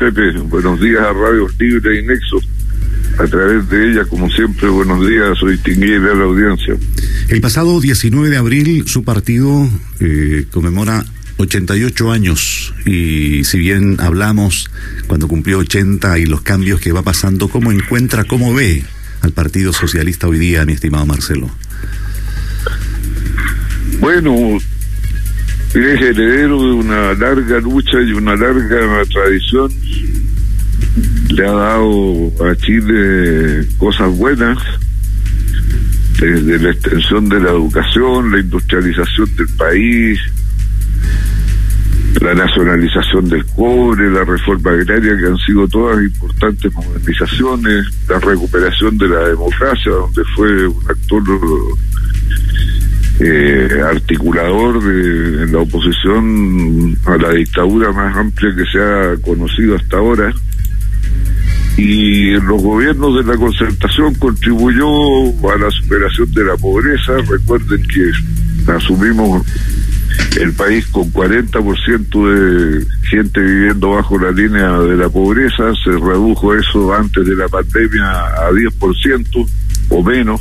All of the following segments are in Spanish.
Pepe. Buenos días a Radio Libre y Nexo. A través de ella, como siempre, buenos días, soy distinguida a la audiencia. El pasado 19 de abril, su partido eh, conmemora 88 años y si bien hablamos cuando cumplió 80 y los cambios que va pasando, ¿cómo encuentra, cómo ve al Partido Socialista hoy día, mi estimado Marcelo? Bueno, es heredero de una larga lucha y una larga tradición. Le ha dado a Chile cosas buenas, desde la extensión de la educación, la industrialización del país, la nacionalización del cobre, la reforma agraria, que han sido todas importantes modernizaciones, la recuperación de la democracia, donde fue un actor eh, articulador de la oposición a la dictadura más amplia que se ha conocido hasta ahora. Y los gobiernos de la concertación contribuyó a la superación de la pobreza. Recuerden que asumimos el país con 40% de gente viviendo bajo la línea de la pobreza, se redujo eso antes de la pandemia a 10% o menos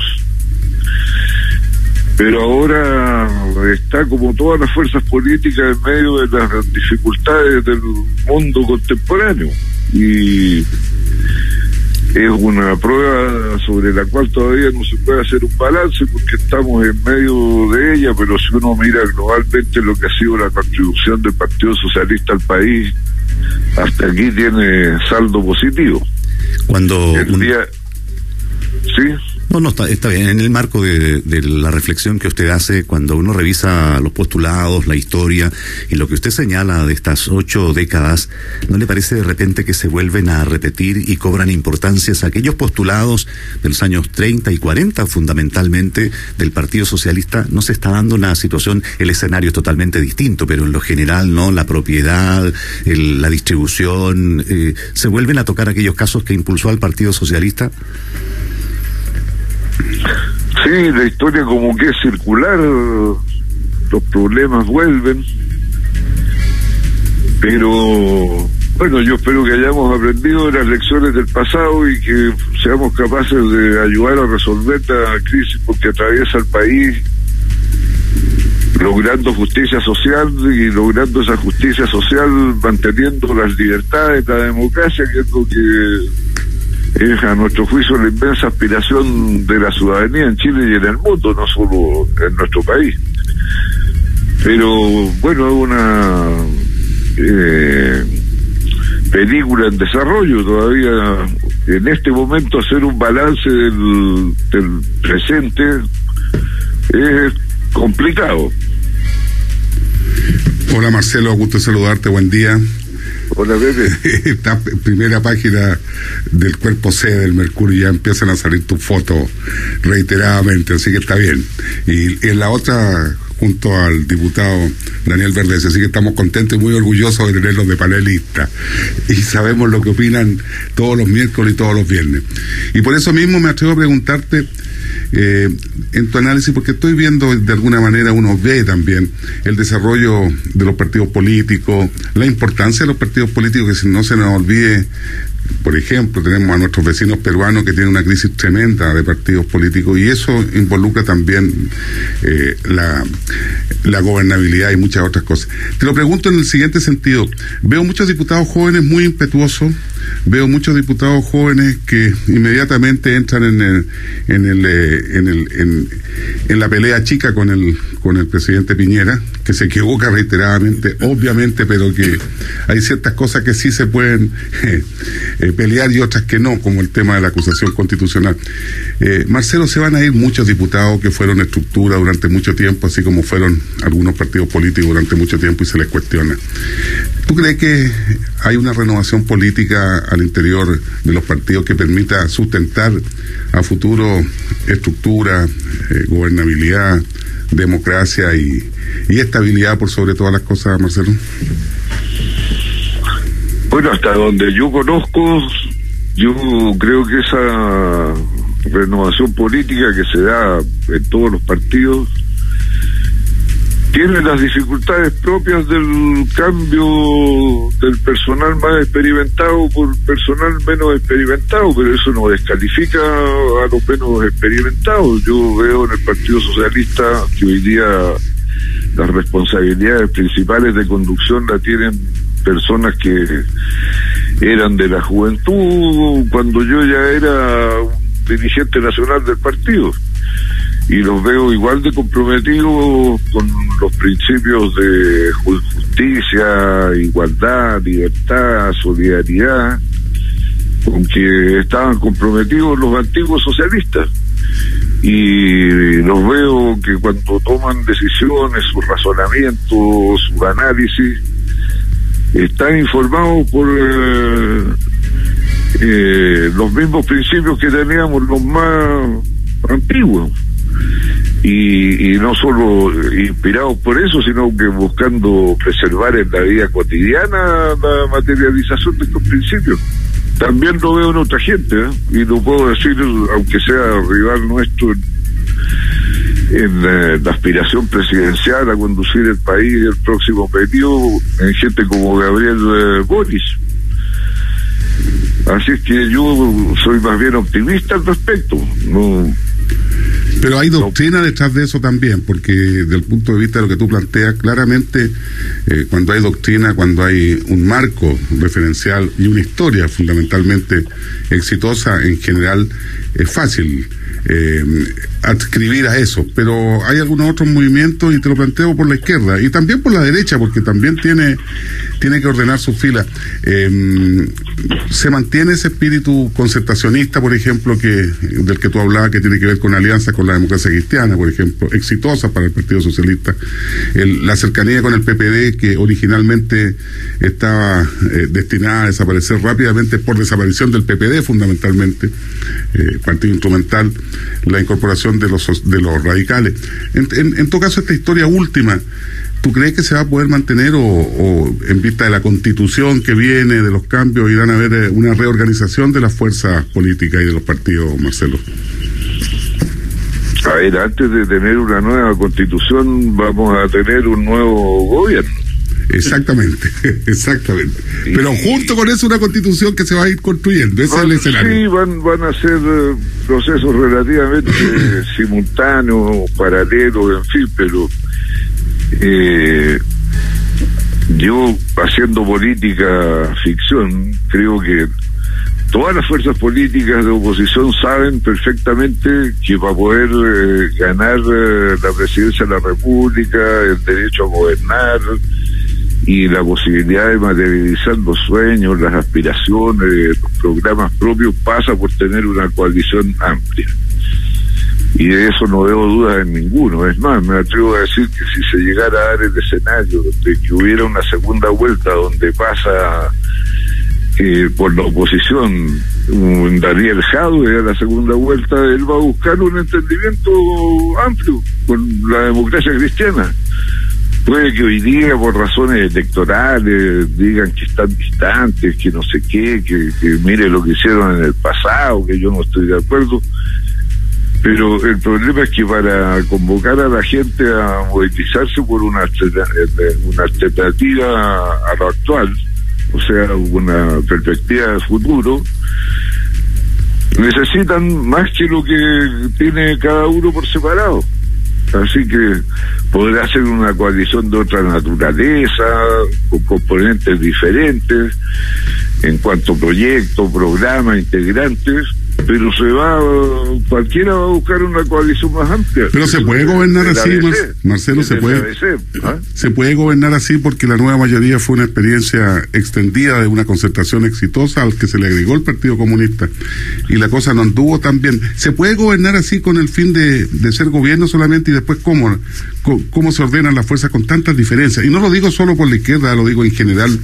pero ahora está como todas las fuerzas políticas en medio de las dificultades del mundo contemporáneo y es una prueba sobre la cual todavía no se puede hacer un balance porque estamos en medio de ella, pero si uno mira globalmente lo que ha sido la contribución del Partido Socialista al país, hasta aquí tiene saldo positivo. Cuando el día, sí. No, no, está, bien. En el marco de, la reflexión que usted hace cuando uno revisa los postulados, la historia y lo que usted señala de estas ocho décadas, ¿no le parece de repente que se vuelven a repetir y cobran importancias aquellos postulados de los años 30 y 40, fundamentalmente del Partido Socialista? No se está dando una situación, el escenario es totalmente distinto, pero en lo general, ¿no? La propiedad, el, la distribución, eh, ¿se vuelven a tocar aquellos casos que impulsó al Partido Socialista? Sí, la historia como que es circular, los problemas vuelven, pero bueno, yo espero que hayamos aprendido de las lecciones del pasado y que seamos capaces de ayudar a resolver la crisis porque atraviesa el país logrando justicia social y logrando esa justicia social manteniendo las libertades, la democracia, que es lo que es a nuestro juicio la inmensa aspiración de la ciudadanía en Chile y en el mundo, no solo en nuestro país. Pero bueno, es una eh, película en desarrollo todavía. En este momento hacer un balance del, del presente es complicado. Hola Marcelo, gusto saludarte, buen día. Hola, Pepe. Esta primera página del cuerpo C del Mercurio ya empiezan a salir tus fotos reiteradamente, así que está bien. Y en la otra, junto al diputado Daniel Verdes, así que estamos contentos y muy orgullosos de tenerlos de panelista. Y sabemos lo que opinan todos los miércoles y todos los viernes. Y por eso mismo me atrevo a preguntarte eh, en tu análisis, porque estoy viendo de alguna manera, uno ve también el desarrollo de los partidos políticos, la importancia de los partidos políticos, que si no se nos olvide por ejemplo, tenemos a nuestros vecinos peruanos que tienen una crisis tremenda de partidos políticos y eso involucra también eh, la, la gobernabilidad y muchas otras cosas. Te lo pregunto en el siguiente sentido. Veo muchos diputados jóvenes muy impetuosos, veo muchos diputados jóvenes que inmediatamente entran en el, en el, eh, en, el en, en, la pelea chica con el con el presidente Piñera, que se equivoca reiteradamente, obviamente, pero que hay ciertas cosas que sí se pueden eh, pelear y otras que no, como el tema de la acusación constitucional. Eh, Marcelo, se van a ir muchos diputados que fueron estructura durante mucho tiempo, así como fueron algunos partidos políticos durante mucho tiempo y se les cuestiona. ¿Tú crees que hay una renovación política al interior de los partidos que permita sustentar a futuro estructura, eh, gobernabilidad, democracia y, y, estabilidad por sobre todas las cosas, Marcelo? Bueno, hasta donde yo conozco, yo creo que esa renovación política que se da en todos los partidos tiene las dificultades propias del cambio del personal más experimentado por personal menos experimentado, pero eso no descalifica a los menos experimentados. Yo veo en el Partido Socialista que hoy día las responsabilidades principales de conducción la tienen personas que eran de la juventud cuando yo ya era un dirigente nacional del partido y los veo igual de comprometidos con los principios de justicia, igualdad, libertad, solidaridad, con que estaban comprometidos los antiguos socialistas. Y los veo que cuando toman decisiones, sus razonamientos, su análisis, están informados por eh, eh, los mismos principios que teníamos los más antiguos y, no solo inspirados por eso, sino que buscando preservar en la vida cotidiana la materialización de estos principios. También lo veo en otra gente, ¿eh? y lo puedo decir, aunque sea rival nuestro en, eh, la aspiración presidencial a conducir el país el próximo periodo, en gente como Gabriel eh, Boris. Así es que yo soy más bien optimista al respecto. No, pero hay doctrina detrás de eso también, porque desde el punto de vista de lo que tú planteas, claramente eh, cuando hay doctrina, cuando hay un marco referencial y una historia fundamentalmente exitosa, en general es fácil eh, adscribir a eso, pero hay algunos otros movimientos y te lo planteo por la izquierda y también por la derecha, porque también tiene, tiene que ordenar sus filas. Eh, se mantiene ese espíritu concertacionista, por ejemplo, que del que tú hablabas, que tiene que ver con alianzas con la democracia cristiana, por ejemplo, exitosa para el Partido Socialista. la cercanía con el PPD, que originalmente estaba eh, destinada a desaparecer rápidamente por desaparición del PPD, fundamentalmente, eh, partido instrumental, la incorporación de los, de los radicales. En, en todo caso, esta historia última, ¿Tú crees que se va a poder mantener o, en vista de la constitución que viene, de los cambios, irán a haber eh, una reorganización de las fuerzas políticas y de los partidos, Marcelo? A ver, antes de tener una nueva constitución vamos a tener un nuevo gobierno. Exactamente, exactamente. Pero junto con eso una constitución que se va a ir construyendo, ese es el escenario. Sí, van, van a ser eh, procesos relativamente simultáneos, paralelos, en fin, pero eh, yo, haciendo política ficción, creo que todas las fuerzas políticas de oposición saben perfectamente que para poder eh, ganar eh, la presidencia de la República, el derecho a gobernar y la posibilidad de materializar los sueños, las aspiraciones, los programas propios, pasa por tener una coalición amplia y de eso no veo dudas en ninguno. Es más, me atrevo a decir que si se llegara a dar el escenario de que hubiera una segunda vuelta donde pasa eh, por la oposición un Daniel Jadwe a la segunda vuelta, él va a buscar un entendimiento amplio con la democracia cristiana. Puede que hoy día por razones electorales digan que están distantes, que no sé qué, que, que mire lo que hicieron en el pasado, que yo no estoy de acuerdo pero el problema es que para convocar a la gente a movilizarse por una, una alternativa a lo actual, o sea, una perspectiva de futuro, necesitan más que lo que tiene cada uno por separado. Así que podrá ser una coalición de otra naturaleza, con componentes diferentes en cuanto a proyectos, programas, integrantes, pero se va, cualquiera va a buscar una coalición más amplia. Pero se puede gobernar así, Marcelo, se puede, ¿ah? se puede gobernar así porque la nueva mayoría fue una experiencia extendida de una concertación exitosa al que se le agregó el Partido Comunista y la cosa no anduvo tan bien. ¿Se puede gobernar así con el fin de, de ser gobierno solamente y después cómo, cómo se ordenan las fuerzas con tantas diferencias? Y no lo digo solo por la izquierda, lo digo en general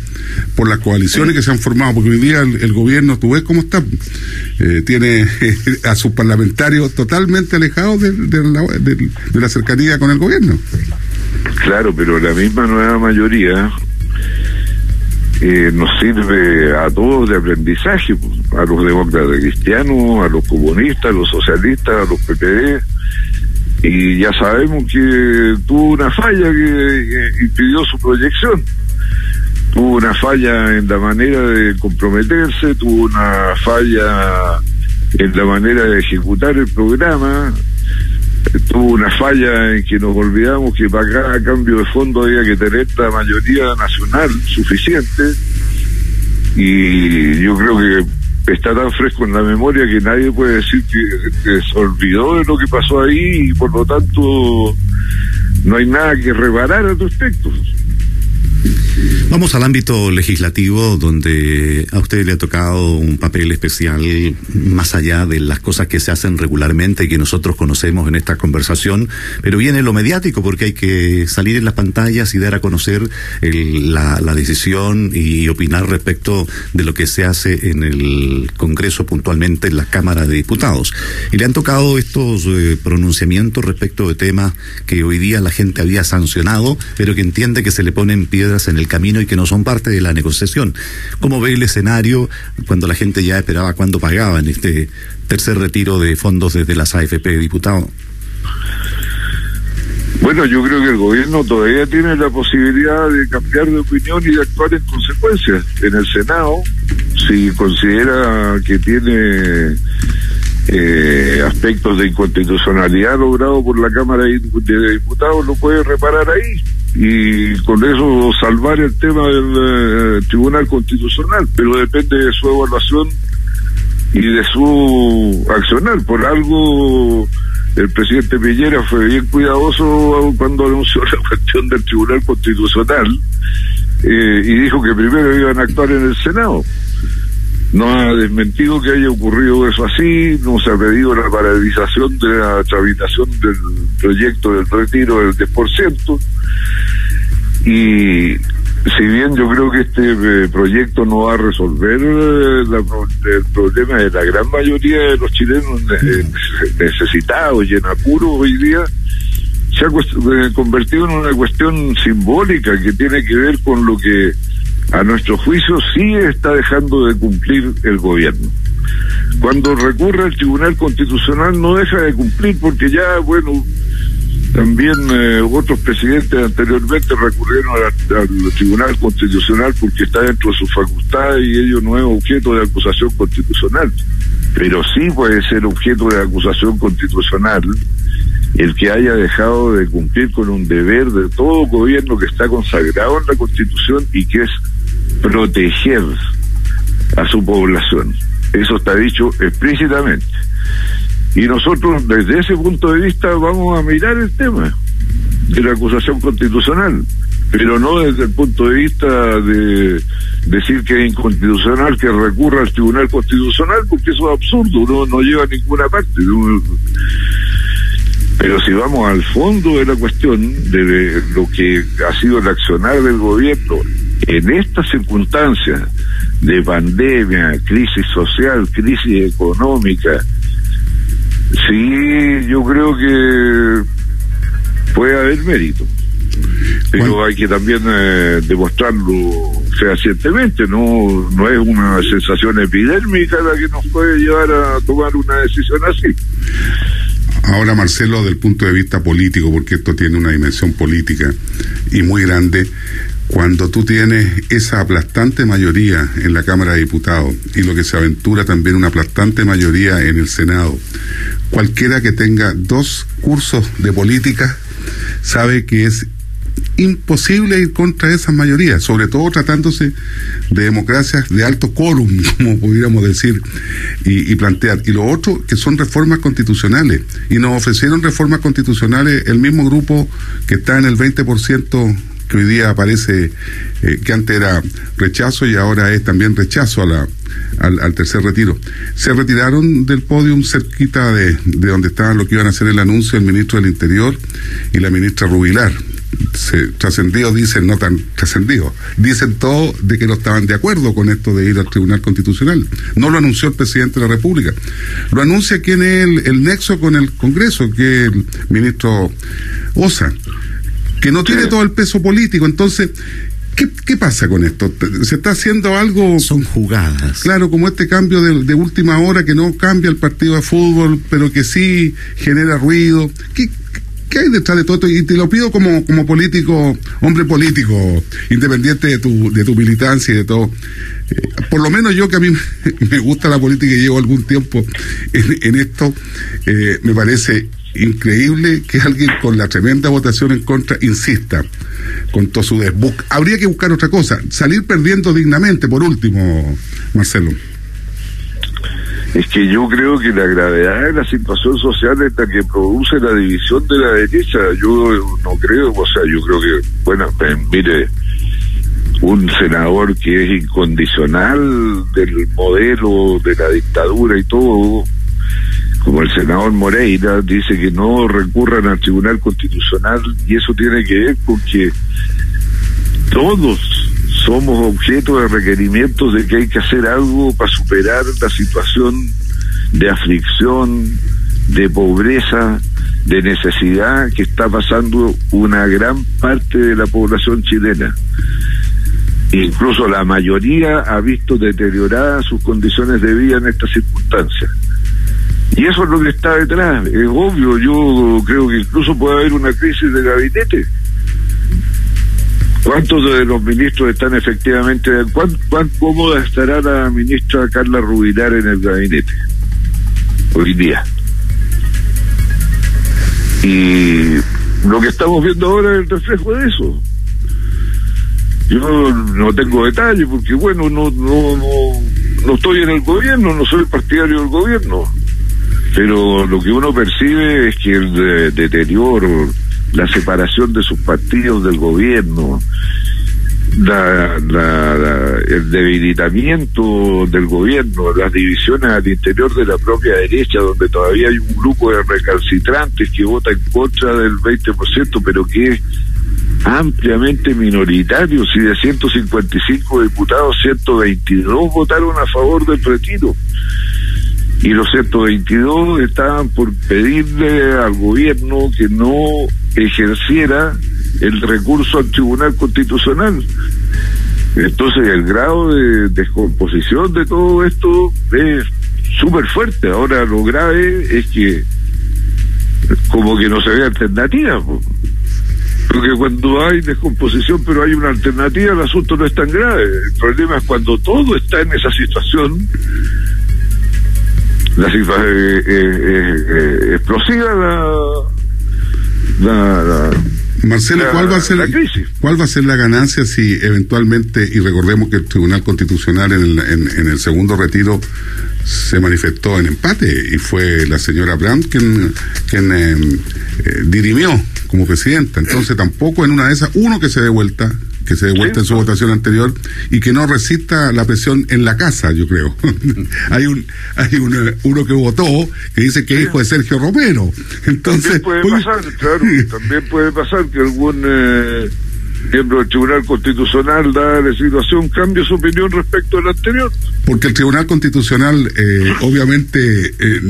por las coaliciones que se han formado, porque hoy día el, gobierno, tú ves cómo está, eh, tiene a sus parlamentarios totalmente alejados de, la, cercanía con el gobierno. Claro, pero la misma nueva mayoría eh, nos sirve a todos de aprendizaje, pues, a los demócratas cristianos, a los comunistas, a los socialistas, a los PPD, y ya sabemos que tuvo una falla que, impidió su proyección. Tuvo una falla en la manera de comprometerse, tuvo una falla en la manera de ejecutar el programa, tuvo una falla en que nos olvidamos que para cada cambio de fondo había que tener la mayoría nacional suficiente y yo creo que está tan fresco en la memoria que nadie puede decir que, se olvidó de lo que pasó ahí y por lo tanto no hay nada que reparar al respecto. Vamos al ámbito legislativo, donde a usted le ha tocado un papel especial más allá de las cosas que se hacen regularmente y que nosotros conocemos en esta conversación, pero viene lo mediático, porque hay que salir en las pantallas y dar a conocer la, decisión y opinar respecto de lo que se hace en el Congreso, puntualmente en la Cámara de Diputados. Y le han tocado estos eh, pronunciamientos respecto de temas que hoy día la gente había sancionado, pero que entiende que se le ponen en el camino y que no son parte de la negociación. ¿Cómo ve el escenario cuando la gente ya esperaba cuándo pagaban este tercer retiro de fondos desde las AFP, diputado? Bueno, yo creo que el gobierno todavía tiene la posibilidad de cambiar de opinión y de actuar en consecuencia. En el Senado, si considera que tiene eh, aspectos de inconstitucionalidad logrado por la Cámara de Diputados, lo puede reparar ahí y con eso salvar el tema del eh, Tribunal Constitucional, pero depende de su evaluación y de su accionar. Por algo el presidente Piñera fue bien cuidadoso cuando anunció la cuestión del Tribunal Constitucional eh, y dijo que primero iban a actuar en el Senado. No ha desmentido que haya ocurrido eso así, no se ha pedido la paralización de la tramitación del proyecto del retiro del 10%, y si bien yo creo que este eh, proyecto no va a resolver eh, el problema de la gran mayoría de los chilenos eh, necesitados y en apuro hoy día, se ha convertido en una cuestión simbólica que tiene que ver con lo que a nuestro juicio sí está dejando de cumplir el gobierno. Cuando recurre al Tribunal Constitucional no deja de cumplir porque ya, bueno, también eh, otros presidentes anteriormente recurrieron al, Tribunal Constitucional porque está dentro de su facultad y ello no es objeto de acusación constitucional. Pero sí puede ser objeto de acusación constitucional el que haya dejado de cumplir con un deber de todo gobierno que está consagrado en la Constitución y que es proteger a su población. Eso está dicho explícitamente. Y nosotros desde ese punto de vista vamos a mirar el tema de la acusación constitucional, pero no desde el punto de vista de decir que es inconstitucional que recurra al Tribunal Constitucional, porque eso es absurdo, no, no lleva a ninguna parte. Pero si vamos al fondo de la cuestión de lo que ha sido el accionar del gobierno en estas circunstancias de pandemia, crisis social, crisis económica, Sí, yo creo que puede haber mérito. Pero hay que también eh, demostrarlo fehacientemente, no, no es una sensación epidérmica la que nos puede llevar a tomar una decisión así. Ahora, Marcelo, del punto de vista político, porque esto tiene una dimensión política y muy grande, cuando tú tienes esa aplastante mayoría en la Cámara de Diputados y lo que se aventura también una aplastante mayoría en el Senado, cualquiera que tenga dos cursos de política sabe que es imposible ir contra esas mayorías, sobre todo tratándose de democracias de alto quórum, como pudiéramos decir, y, plantear. Y lo otro, que son reformas constitucionales. Y nos ofrecieron reformas constitucionales el mismo grupo que está en el 20% que hoy día aparece, eh, que antes era rechazo y ahora es también rechazo a la, al, tercer retiro. Se retiraron del podium cerquita de, de donde estaban lo que iban a hacer el anuncio el ministro del Interior y la ministra Rubilar. Se, trascendidos dicen, no tan trascendidos, dicen todo de que no estaban de acuerdo con esto de ir al Tribunal Constitucional. No lo anunció el presidente de la República. Lo anuncia quien es el, el nexo con el Congreso, que es el ministro Osa que no tiene todo el peso político. Entonces, ¿Qué, ¿Qué, pasa con esto? ¿Se está haciendo algo? Son jugadas. Claro, como este cambio de, última hora que no cambia el partido de fútbol, pero que sí genera ruido. ¿Qué, ¿Qué hay detrás de todo esto? Y te lo pido como, como político, hombre político, independiente de tu, de tu militancia y de todo. Eh, por lo menos yo que a mí me gusta la política y llevo algún tiempo en, esto, eh, me parece increíble que alguien con la tremenda votación en contra insista con todo su desbook. Habría que buscar otra cosa, salir perdiendo dignamente, por último, Marcelo es que yo creo que la gravedad de la situación social es la que produce la división de la derecha. Yo no creo, o sea, yo creo que, bueno, pues, mire, un senador que es incondicional del modelo de la dictadura y todo, como el senador Moreira, dice que no recurran al Tribunal Constitucional y eso tiene que ver con que todos somos objeto de requerimientos de que hay que hacer algo para superar la situación de aflicción, de pobreza, de necesidad que está pasando una gran parte de la población chilena. Incluso la mayoría ha visto deterioradas sus condiciones de vida en estas circunstancias. Y eso es lo que está detrás. Es obvio, yo creo que incluso puede haber una crisis de gabinete ¿Cuántos de los ministros están efectivamente, cuán, cuán cómoda estará la ministra Carla Rubilar en el gabinete hoy día? Y lo que estamos viendo ahora es el reflejo de eso. Yo no tengo detalles porque, bueno, no, no, no, no estoy en el gobierno, no soy partidario del gobierno. Pero lo que uno percibe es que el deterioro, la separación de sus partidos del gobierno, la, el debilitamiento del gobierno, las divisiones al interior de la propia derecha, donde todavía hay un grupo de recalcitrantes que vota en contra del 20%, pero que es ampliamente minoritario. Si de 155 diputados, 122 votaron a favor del retiro. Y los 122 estaban por pedirle al gobierno que no ejerciera el recurso al Tribunal Constitucional. Entonces el grado de descomposición de todo esto es súper fuerte. Ahora lo grave es que como que no se ve alternativa. Porque cuando hay descomposición pero hay una alternativa, el asunto no es tan grave. El problema es cuando todo está en esa situación, la situación eh, explosiva la, la Marcelo, ¿cuál va a ser la cuál va a ser la ganancia si eventualmente y recordemos que el Tribunal Constitucional en el, en, el segundo retiro se manifestó en empate y fue la señora Brandt quien, quien eh, eh, dirimió como presidenta. Entonces tampoco en una de esas uno que se dé vuelta que se dé vuelta en su votación anterior y que no resista la presión en la casa, yo creo. hay un hay uno que votó que dice que es hijo de Sergio Romero. Entonces también puede pasar, claro, también puede pasar que algún eh, miembro del Tribunal Constitucional, da la situación, cambie su opinión respecto al anterior. Porque el Tribunal Constitucional, eh, obviamente, eh,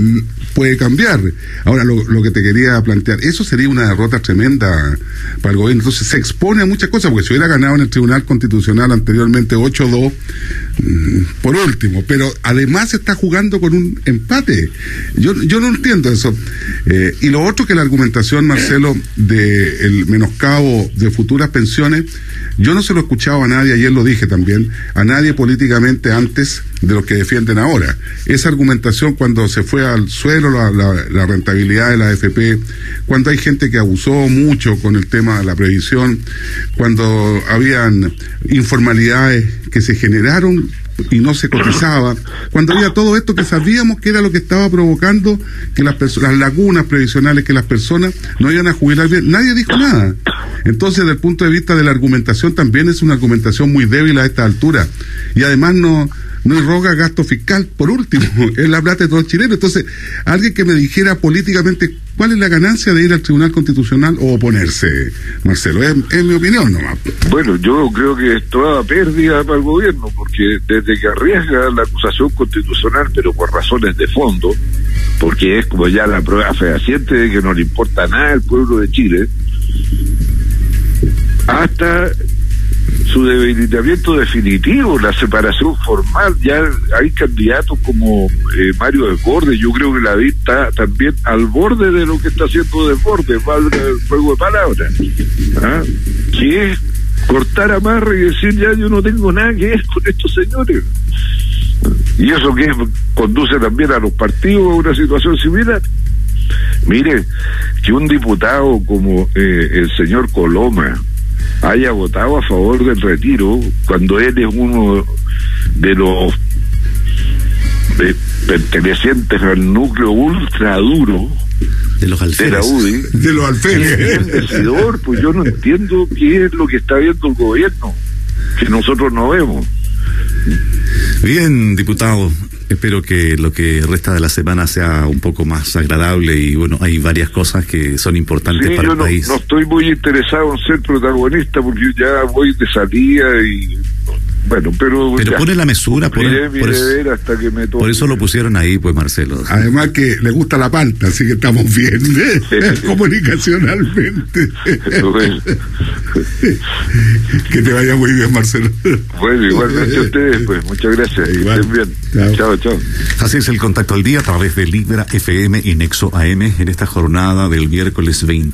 puede cambiar. Ahora, lo, que te quería plantear, eso sería una derrota tremenda para el gobierno. Entonces, se expone a muchas cosas, porque si hubiera ganado en el Tribunal Constitucional anteriormente 8-2, mm, por último, pero además está jugando con un empate. Yo, yo no entiendo eso. Eh, y lo otro que la argumentación, Marcelo, del menoscabo de futuras pensiones, yo no se lo he escuchado a nadie, ayer lo dije también, a nadie políticamente antes de lo que defienden ahora. Esa argumentación cuando se fue al suelo la, rentabilidad de la AFP, cuando hay gente que abusó mucho con el tema de la previsión, cuando habían informalidades que se generaron y no se cotizaba, cuando había todo esto que sabíamos que era lo que estaba provocando que las, las lagunas previsionales, que las personas no iban a jubilar bien, nadie dijo nada. Entonces, desde el punto de vista de la argumentación, también es una argumentación muy débil a esta altura. Y además no, no roga gasto fiscal, por último, es la plata de todos los chilenos. Entonces, alguien que me dijera políticamente cuál es la ganancia de ir al Tribunal Constitucional o oponerse, Marcelo, es, mi opinión nomás. Bueno, yo creo que es toda pérdida para el gobierno, porque desde que arriesga la acusación constitucional, pero por razones de fondo, porque es como ya la prueba fehaciente de que no le importa nada al pueblo de Chile, hasta su debilitamiento definitivo, la separación formal. Ya hay candidatos como eh, Mario Desbordes. Yo creo que la está también al borde de lo que está haciendo Desbordes, valga el juego de palabras. ¿Ah? Que es cortar a Marra y decir ya yo no tengo nada que ver con estos señores. Y eso que conduce también a los partidos a una situación similar. Mire, que un diputado como eh, el señor Coloma haya votado a favor del retiro cuando él es uno de los eh, pertenecientes al núcleo ultra duro de los de la UDI, De los alférez. decidor, pues yo no entiendo qué es lo que está viendo el gobierno, que nosotros no vemos. Bien, diputado. Espero que lo que resta de la semana sea un poco más agradable y bueno, hay varias cosas que son importantes Sí, para yo el no, país. no estoy muy interesado en ser protagonista porque yo ya voy de salida y bueno, pero Pero ya, pone la mesura, por, por eso, deber hasta que me toque. por eso lo pusieron ahí, pues Marcelo. Además que le gusta la palta, así que estamos bien ¿eh? comunicacionalmente. Bueno. que te vaya muy bien, Marcelo. Bueno, igualmente a ustedes, pues muchas gracias. Igual. estén bien. Chao. chao. chao. Así es el contacto al día a través de Libra FM y Nexo AM en esta jornada del miércoles 20.